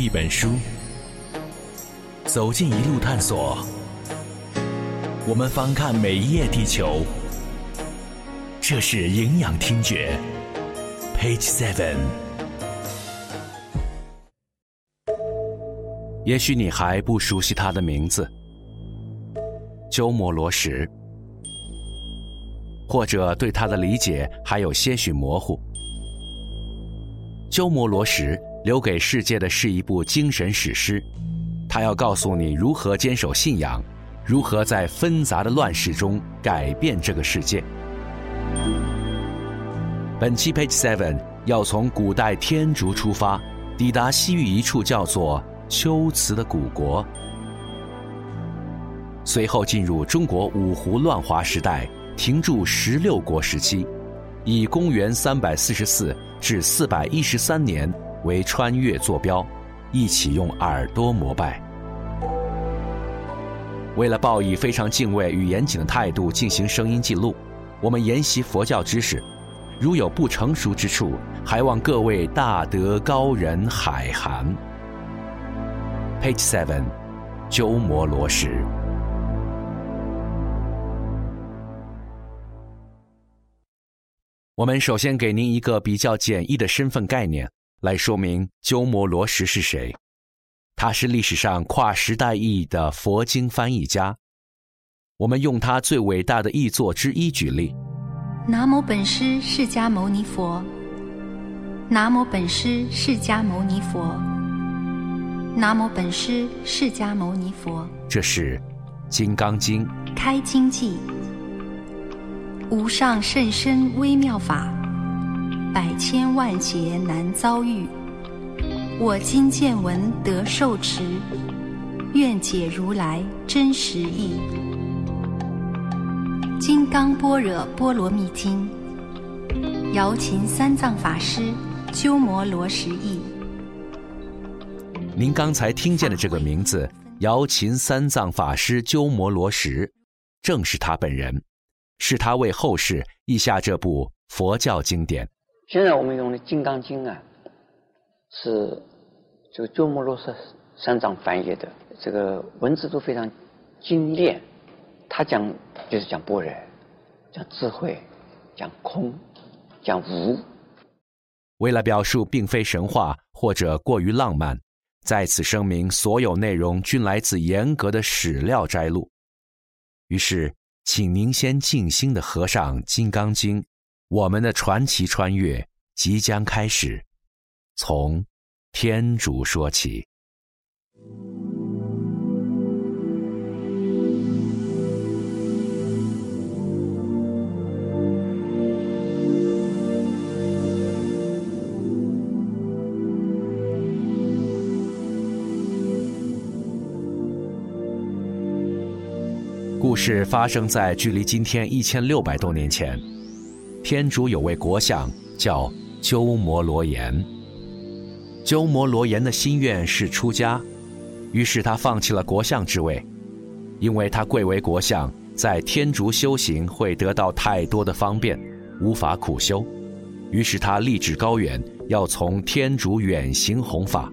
一本书，走进一路探索。我们翻看每一页地球，这是营养听觉。Page Seven。也许你还不熟悉他的名字——鸠摩罗什，或者对他的理解还有些许模糊。鸠摩罗什留给世界的是一部精神史诗，它要告诉你如何坚守信仰，如何在纷杂的乱世中改变这个世界。本期 Page Seven 要从古代天竺出发，抵达西域一处叫做龟兹的古国，随后进入中国五胡乱华时代，停驻十六国时期，以公元三百四十四至四百一十三年为穿越坐标，一起用耳朵膜拜。为了报以非常敬畏与严谨的态度进行声音记录，我们研习佛教知识。如有不成熟之处，还望各位大德高人海涵。Page Seven，鸠摩罗什。我们首先给您一个比较简易的身份概念，来说明鸠摩罗什是谁。他是历史上跨时代意义的佛经翻译家。我们用他最伟大的译作之一举例。南无本师释迦牟尼佛。南无本师释迦牟尼佛。南无本师释迦牟尼佛。这是《金刚经》。开经记。无上甚深微妙法，百千万劫难遭遇。我今见闻得受持，愿解如来真实义。《金刚般若波罗蜜经》，瑶琴三藏法师鸠摩罗什译。您刚才听见的这个名字“瑶琴三藏法师鸠摩罗什”，正是他本人，是他为后世译下这部佛教经典。现在我们用的《金刚经》啊，是这个鸠摩罗什三藏翻译的，这个文字都非常精炼。他讲就是讲般若，讲智慧，讲空，讲无。为了表述并非神话或者过于浪漫，在此声明所有内容均来自严格的史料摘录。于是，请您先静心的合上《金刚经》，我们的传奇穿越即将开始，从天竺说起。故事发生在距离今天一千六百多年前，天竺有位国相叫鸠摩罗炎。鸠摩罗炎的心愿是出家，于是他放弃了国相之位，因为他贵为国相，在天竺修行会得到太多的方便，无法苦修，于是他立志高远，要从天竺远行弘法。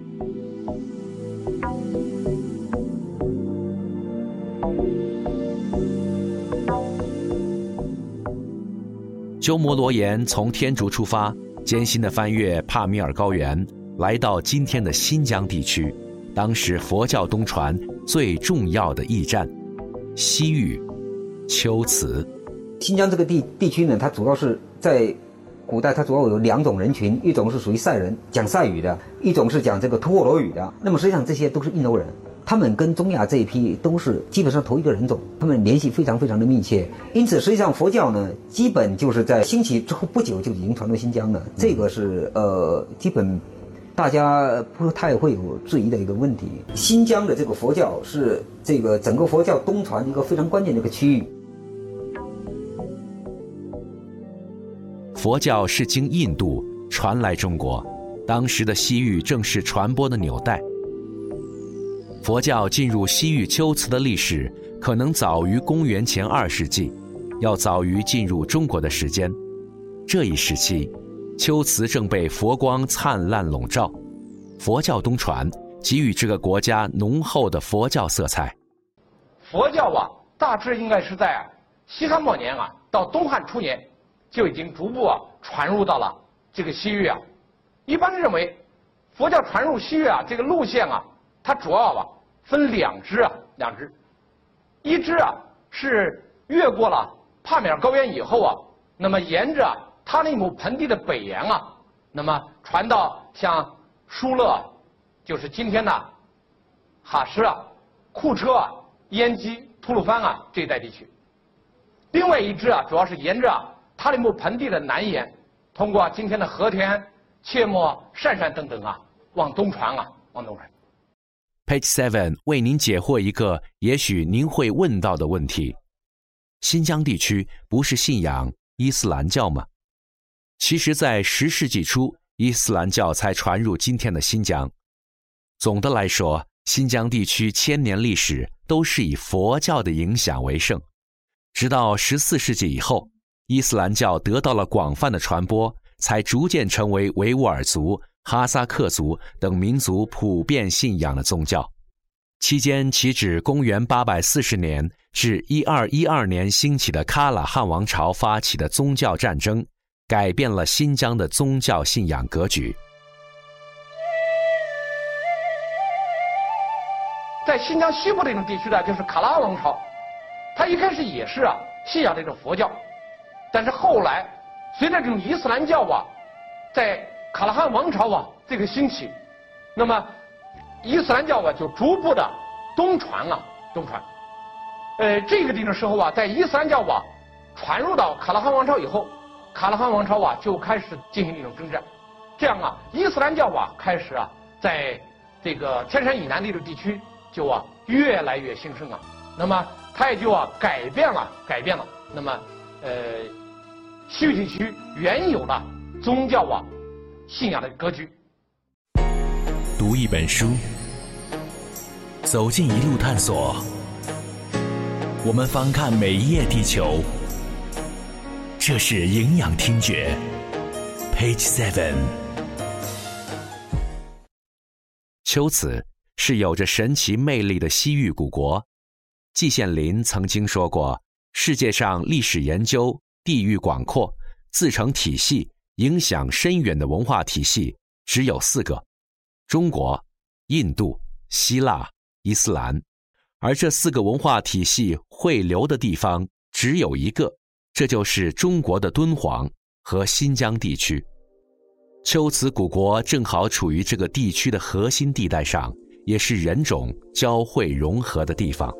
鸠摩罗炎从天竺出发，艰辛地翻越帕米尔高原，来到今天的新疆地区，当时佛教东传最重要的驿站——西域龟兹。新疆这个地地区呢，它主要是在古代，它主要有两种人群，一种是属于塞人，讲塞语的；一种是讲这个吐火罗语的。那么实际上这些都是印欧人。他们跟中亚这一批都是基本上同一个人种，他们联系非常非常的密切。因此，实际上佛教呢，基本就是在兴起之后不久就已经传到新疆了。这个是呃，基本大家不太会有质疑的一个问题。新疆的这个佛教是这个整个佛教东传一个非常关键的一个区域。佛教是经印度传来中国，当时的西域正是传播的纽带。佛教进入西域龟兹的历史可能早于公元前二世纪，要早于进入中国的时间。这一时期，龟兹正被佛光灿烂笼罩，佛教东传给予这个国家浓厚的佛教色彩。佛教啊，大致应该是在西汉末年啊，到东汉初年，就已经逐步啊传入到了这个西域啊。一般认为，佛教传入西域啊，这个路线啊，它主要啊分两支啊，两支。一支啊是越过了帕米尔高原以后啊，那么沿着塔里木盆地的北沿啊，那么传到像疏勒，就是今天的哈什啊、库车啊、燕基、吐鲁番啊这一带地区。另外一支啊，主要是沿着塔里木盆地的南沿，通过今天的和田。切莫鄯善等等啊，往东传啊，往东传。Page Seven 为您解惑一个也许您会问到的问题：新疆地区不是信仰伊斯兰教吗？其实，在十世纪初，伊斯兰教才传入今天的新疆。总的来说，新疆地区千年历史都是以佛教的影响为盛，直到十四世纪以后，伊斯兰教得到了广泛的传播。才逐渐成为维吾尔族、哈萨克族等民族普遍信仰的宗教。期间，起指公元840年至1212年兴起的喀喇汗王朝发起的宗教战争，改变了新疆的宗教信仰格局。在新疆西部这种地区呢，就是喀喇王朝，他一开始也是啊信仰这种佛教，但是后来。随着这种伊斯兰教啊，在卡拉汗王朝啊这个兴起，那么伊斯兰教啊就逐步的东传啊东传。呃，这个地方时候啊，在伊斯兰教啊传入到卡拉汗王朝以后，卡拉汗王朝啊就开始进行一种征战，这样啊，伊斯兰教啊开始啊在这个天山以南这个地区就啊越来越兴盛啊，那么它也就啊改变了改变了，那么呃。西域地区原有的宗教啊信仰的格局。读一本书，走进一路探索，我们翻看每一页地球。这是营养听觉，Page Seven。秋瓷是有着神奇魅力的西域古国。季羡林曾经说过：“世界上历史研究。”地域广阔、自成体系、影响深远的文化体系只有四个：中国、印度、希腊、伊斯兰。而这四个文化体系汇流的地方只有一个，这就是中国的敦煌和新疆地区。龟兹古国正好处于这个地区的核心地带上，也是人种交汇融合的地方。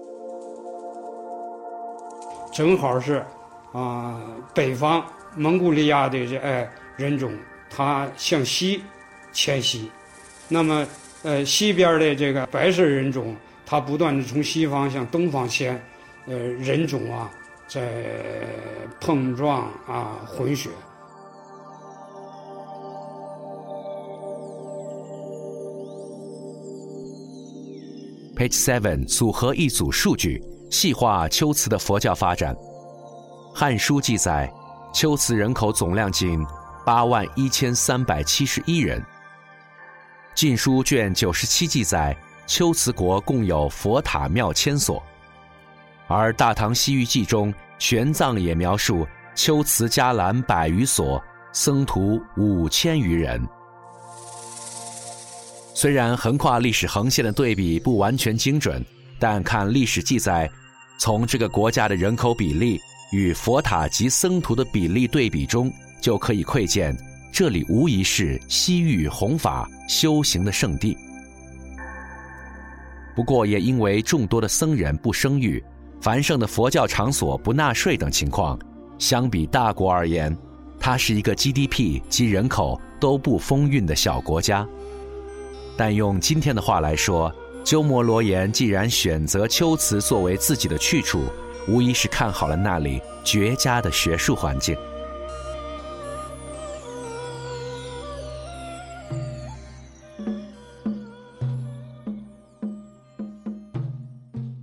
正好是。啊，北方蒙古利亚的这哎人种，他向西迁徙，那么呃西边的这个白色人种，他不断的从西方向东方迁，呃人种啊在碰撞啊混血。Page Seven 组合一组数据，细化秋瓷的佛教发展。《汉书》记载，龟兹人口总量仅八万一千三百七十一人。《晋书》卷九十七记载，龟兹国共有佛塔庙千所，而《大唐西域记》中玄奘也描述龟兹伽蓝百余所，僧徒五千余人。虽然横跨历史横线的对比不完全精准，但看历史记载，从这个国家的人口比例。与佛塔及僧徒的比例对比中，就可以窥见，这里无疑是西域弘法修行的圣地。不过，也因为众多的僧人不生育，繁盛的佛教场所不纳税等情况，相比大国而言，它是一个 GDP 及人口都不丰裕的小国家。但用今天的话来说，鸠摩罗言既然选择秋瓷作为自己的去处。无疑是看好了那里绝佳的学术环境。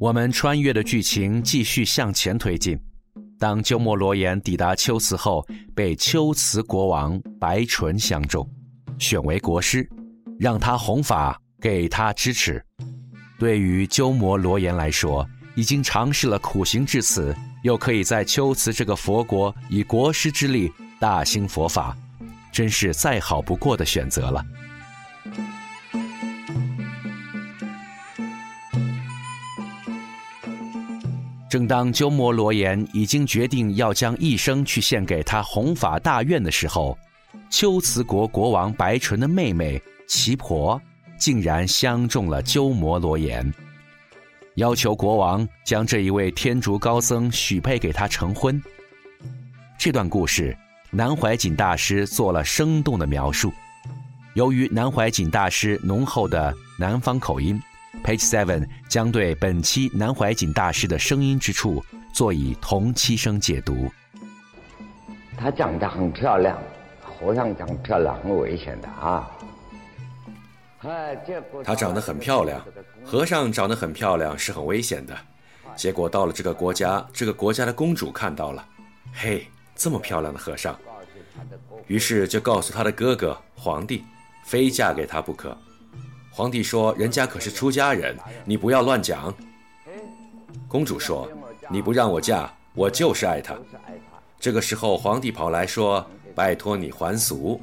我们穿越的剧情继续向前推进。当鸠摩罗言抵达龟兹后，被龟兹国王白纯相中，选为国师，让他弘法，给他支持。对于鸠摩罗言来说，已经尝试了苦行至此，又可以在龟兹这个佛国以国师之力大兴佛法，真是再好不过的选择了。正当鸠摩罗言已经决定要将一生去献给他弘法大愿的时候，龟兹国国王白纯的妹妹奇婆竟然相中了鸠摩罗言，要求国王将这一位天竺高僧许配给他成婚。这段故事，南怀瑾大师做了生动的描述。由于南怀瑾大师浓厚的南方口音。Page Seven 将对本期南怀瑾大师的声音之处做以同期声解读。她长得很漂亮，和尚长漂亮很危险的啊。她长得很漂亮，和尚长得很漂亮是很危险的。结果到了这个国家，这个国家的公主看到了，嘿，这么漂亮的和尚，于是就告诉他的哥哥皇帝，非嫁给他不可。皇帝说：“人家可是出家人，你不要乱讲。”公主说：“你不让我嫁，我就是爱他。”这个时候，皇帝跑来说：“拜托你还俗。”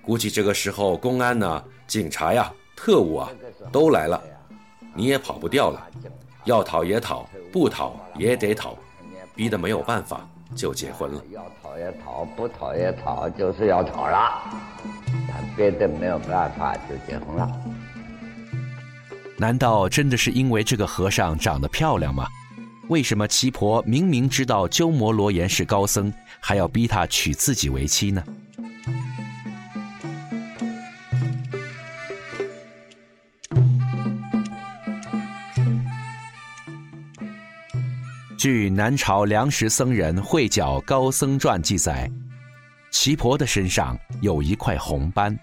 估计这个时候，公安呢、警察呀、特务啊都来了，你也跑不掉了。要讨也讨，不讨也得讨，逼得没有办法，就结婚了。要讨也讨，不讨也讨，就是要讨了。别的没有办法，就结婚了。难道真的是因为这个和尚长得漂亮吗？为什么奇婆明明知道鸠摩罗言是高僧，还要逼他娶自己为妻呢？据南朝梁实僧人慧皎高僧传记载，奇婆的身上有一块红斑，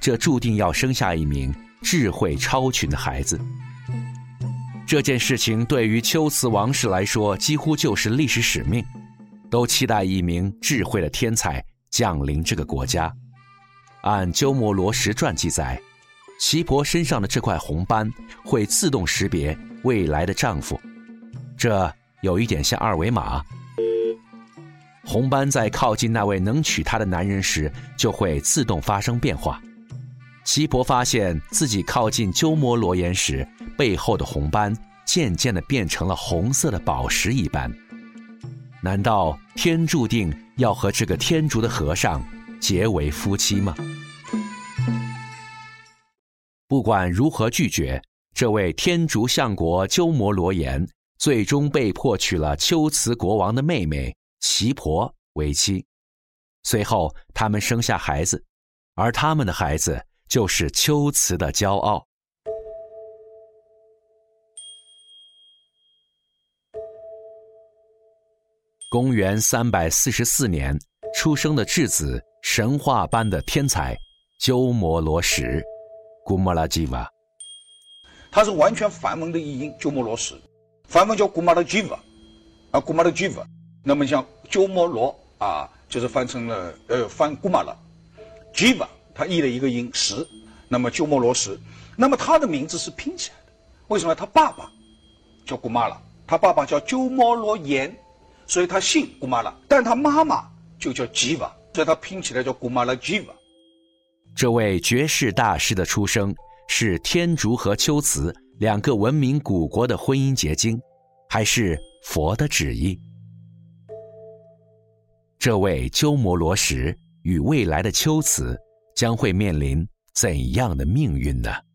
这注定要生下一名。智慧超群的孩子，这件事情对于龟兹王室来说几乎就是历史使命，都期待一名智慧的天才降临这个国家。按鸠摩罗什传记载，奇婆身上的这块红斑会自动识别未来的丈夫，这有一点像二维码。红斑在靠近那位能娶她的男人时，就会自动发生变化。奇婆发现自己靠近鸠摩罗言时，背后的红斑渐渐的变成了红色的宝石一般。难道天注定要和这个天竺的和尚结为夫妻吗？不管如何拒绝，这位天竺相国鸠摩罗言最终被迫娶了龟兹国王的妹妹齐婆为妻。随后，他们生下孩子，而他们的孩子。就是秋瓷的骄傲。公元三百四十四年出生的质子，神话般的天才鸠摩罗什，古摩拉吉瓦。他是完全梵文的译音，鸠摩罗什，梵文叫古玛拉吉瓦，啊，古玛拉吉瓦。那么像鸠摩罗啊，就是翻成了呃翻古玛拉吉瓦。他译了一个音十，那么鸠摩罗什，那么他的名字是拼起来的，为什么？他爸爸叫古玛拉，他爸爸叫鸠摩罗言，所以他姓古玛拉，但他妈妈就叫吉瓦，所以他拼起来叫古玛拉吉瓦。这位绝世大师的出生是天竺和龟兹两个文明古国的婚姻结晶，还是佛的旨意？这位鸠摩罗什与未来的龟兹。将会面临怎样的命运呢？